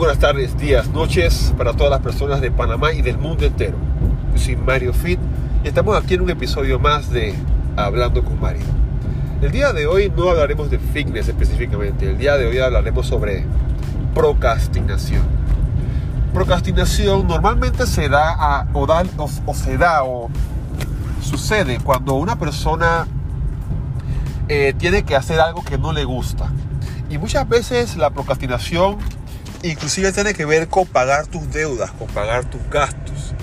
buenas tardes, días, noches para todas las personas de Panamá y del mundo entero. Yo soy Mario Fit y estamos aquí en un episodio más de Hablando con Mario. El día de hoy no hablaremos de fitness específicamente, el día de hoy hablaremos sobre procrastinación. Procrastinación normalmente se da a, o, o, se da o sucede cuando una persona eh, tiene que hacer algo que no le gusta. Y muchas veces la procrastinación inclusive tiene que ver con pagar tus deudas, con pagar tus gastos.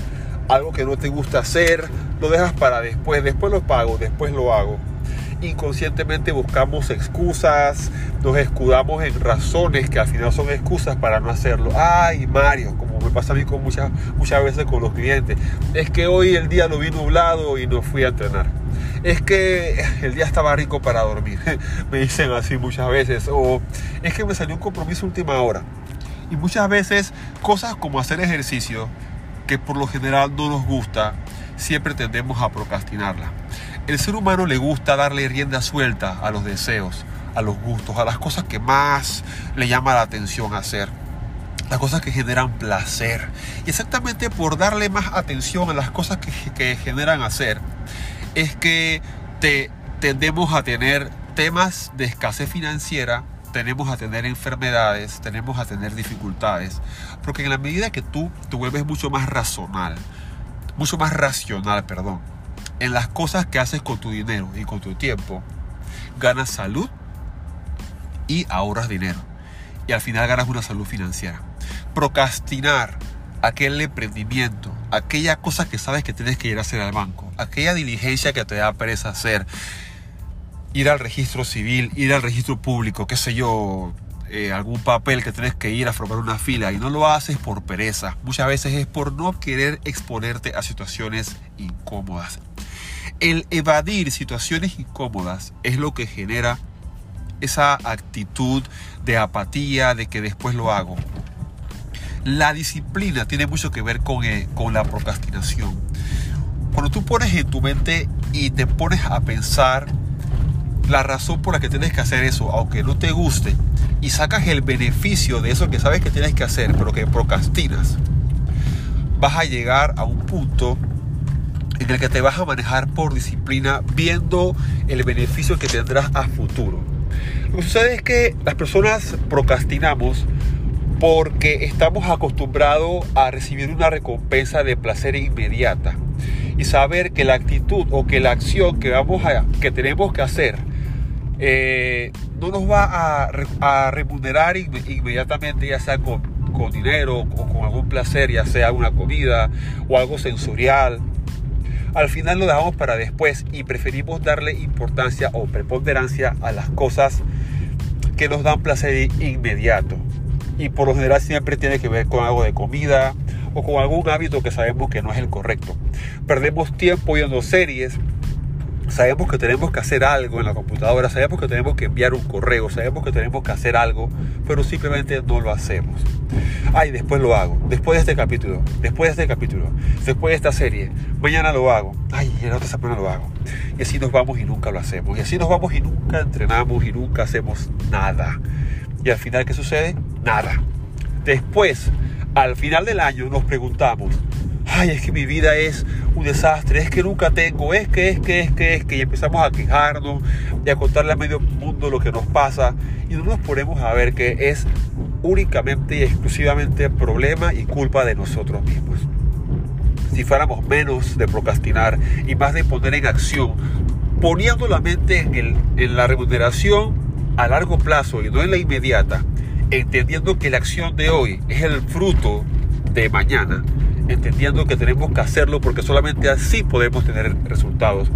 Algo que no te gusta hacer, lo dejas para después, después lo pago, después lo hago. Inconscientemente buscamos excusas, nos escudamos en razones que al final son excusas para no hacerlo. Ay, Mario, como me pasa a mí con muchas, muchas veces con los clientes, es que hoy el día lo vi nublado y no fui a entrenar es que el día estaba rico para dormir. me dicen así muchas veces. O es que me salió un compromiso última hora. Y muchas veces cosas como hacer ejercicio, que por lo general no nos gusta, siempre tendemos a procrastinarla. El ser humano le gusta darle rienda suelta a los deseos, a los gustos, a las cosas que más le llama la atención hacer. Las cosas que generan placer. Y exactamente por darle más atención a las cosas que, que generan hacer, es que te, tendemos a tener temas de escasez financiera tenemos a tener enfermedades, tenemos a tener dificultades, porque en la medida que tú te vuelves mucho más racional, mucho más racional, perdón, en las cosas que haces con tu dinero y con tu tiempo, ganas salud y ahorras dinero. Y al final ganas una salud financiera. Procrastinar aquel emprendimiento, aquella cosa que sabes que tienes que ir a hacer al banco, aquella diligencia que te da pereza hacer, ir al registro civil, ir al registro público, qué sé yo, eh, algún papel que tienes que ir a formar una fila y no lo haces por pereza. Muchas veces es por no querer exponerte a situaciones incómodas. El evadir situaciones incómodas es lo que genera esa actitud de apatía, de que después lo hago. La disciplina tiene mucho que ver con, eh, con la procrastinación. Cuando tú pones en tu mente y te pones a pensar la razón por la que tienes que hacer eso, aunque no te guste, y sacas el beneficio de eso que sabes que tienes que hacer, pero que procrastinas, vas a llegar a un punto en el que te vas a manejar por disciplina viendo el beneficio que tendrás a futuro. Lo que sucede es que las personas procrastinamos porque estamos acostumbrados a recibir una recompensa de placer inmediata y saber que la actitud o que la acción que vamos a que tenemos que hacer eh, no nos va a, remunerar inmediatamente, ya sea con, dinero o con algún placer, ya sea una comida o algo sensorial. Al final lo dejamos para después y preferimos darle importancia o preponderancia a las cosas que nos dan placer inmediato. Y por lo general siempre tiene que ver con algo de comida o con algún hábito que sabemos que no es el correcto. Perdemos tiempo viendo series sabemos que tenemos que hacer algo en la computadora, sabemos que tenemos que enviar un correo, sabemos que tenemos que hacer algo, pero simplemente no lo hacemos. Ay, después lo hago, después de este capítulo, después de este capítulo, después de esta serie, mañana lo hago, ay, en otra semana lo hago. Y así nos vamos y nunca lo hacemos. Y así nos vamos y nunca entrenamos y nunca hacemos nada. Y al final, ¿qué sucede? Nada. Después, al final del año, nos preguntamos, ay, es que mi vida es un desastre, es que nunca tengo, es que, es que, es que, es que, y empezamos a quejarnos y a contarle a medio mundo lo que nos pasa y no nos ponemos a ver que es únicamente y exclusivamente problema y culpa de nosotros mismos. Si fuéramos menos de procrastinar y más de poner en acción, poniendo la mente en, en la remuneración a largo plazo y no en la inmediata, entendiendo que la acción de hoy es el fruto de mañana, entendiendo que tenemos que hacerlo porque solamente así podemos tener resultados.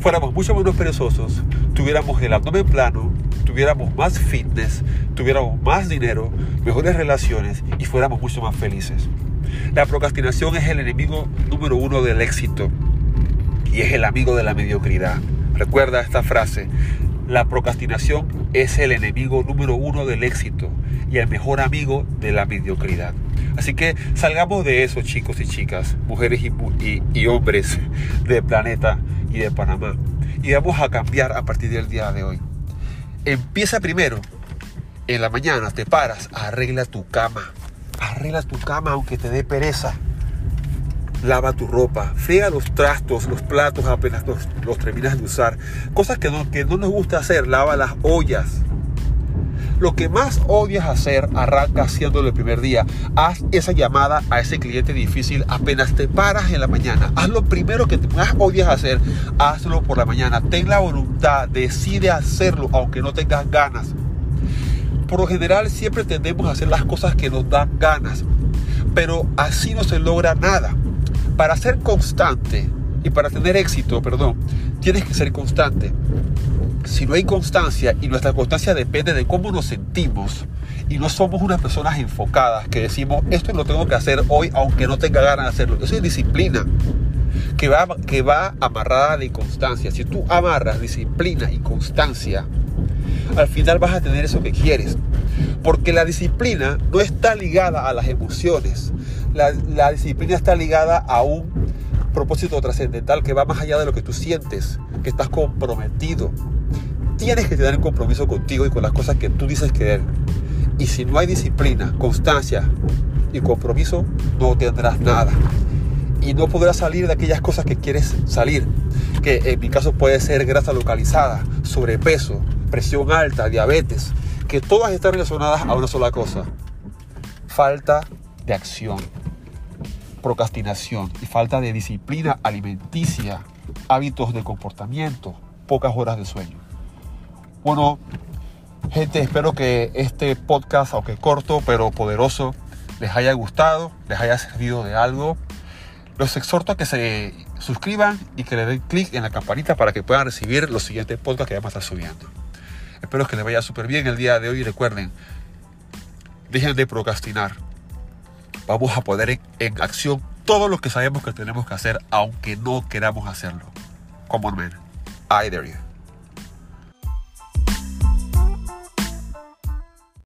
Fuéramos mucho menos perezosos, tuviéramos el abdomen plano, tuviéramos más fitness, tuviéramos más dinero, mejores relaciones y fuéramos mucho más felices. La procrastinación es el enemigo número uno del éxito y es el amigo de la mediocridad. Recuerda esta frase, la procrastinación es el enemigo número uno del éxito y el mejor amigo de la mediocridad. Así que salgamos de eso, chicos y chicas, mujeres y, hombres del planeta y de Panamá. Y vamos a cambiar a partir del día de hoy. Empieza primero. En la mañana te paras, arregla tu cama. Arregla tu cama aunque te dé pereza. Lava tu ropa, friega los trastos, los platos apenas los, terminas de usar. Cosas que no, que no nos gusta hacer, lava las ollas. Lo que más odias hacer, arranca haciéndolo el primer día. Haz esa llamada a ese cliente difícil apenas te paras en la mañana. Haz lo primero que más odias hacer, hazlo por la mañana. Ten la voluntad, decide hacerlo aunque no tengas ganas. Por lo general siempre tendemos a hacer las cosas que nos dan ganas, pero así no se logra nada. Para ser constante y para tener éxito, perdón, tienes que ser constante si no hay constancia y nuestra constancia depende de cómo nos sentimos y no somos unas personas enfocadas que decimos esto lo tengo que hacer hoy aunque no tenga ganas de hacerlo, eso es disciplina que va, que va amarrada de constancia. Si tú amarras disciplina y constancia, al final vas a tener eso que quieres. Porque la disciplina no está ligada a las emociones. La, disciplina está ligada a un propósito trascendental que va más allá de lo que tú sientes, que estás comprometido tienes que tener un compromiso contigo y con las cosas que tú dices querer. Y si no hay disciplina, constancia y compromiso, no tendrás nada. Y no podrás salir de aquellas cosas que quieres salir. Que en mi caso puede ser grasa localizada, sobrepeso, presión alta, diabetes. Que todas están relacionadas a una sola cosa. Falta de acción, procrastinación y falta de disciplina alimenticia, hábitos de comportamiento, pocas horas de sueño. Bueno, gente, espero que este podcast, aunque corto pero poderoso, les haya gustado, les haya servido de algo. Los exhorto a que se suscriban y que le den clic en la campanita para que puedan recibir los siguientes podcasts que vamos a estar subiendo. Espero que les vaya súper bien el día de hoy recuerden, dejen de procrastinar. Vamos a poner en, acción todo lo que sabemos que tenemos que hacer, aunque no queramos hacerlo. Come on, man. I dare you.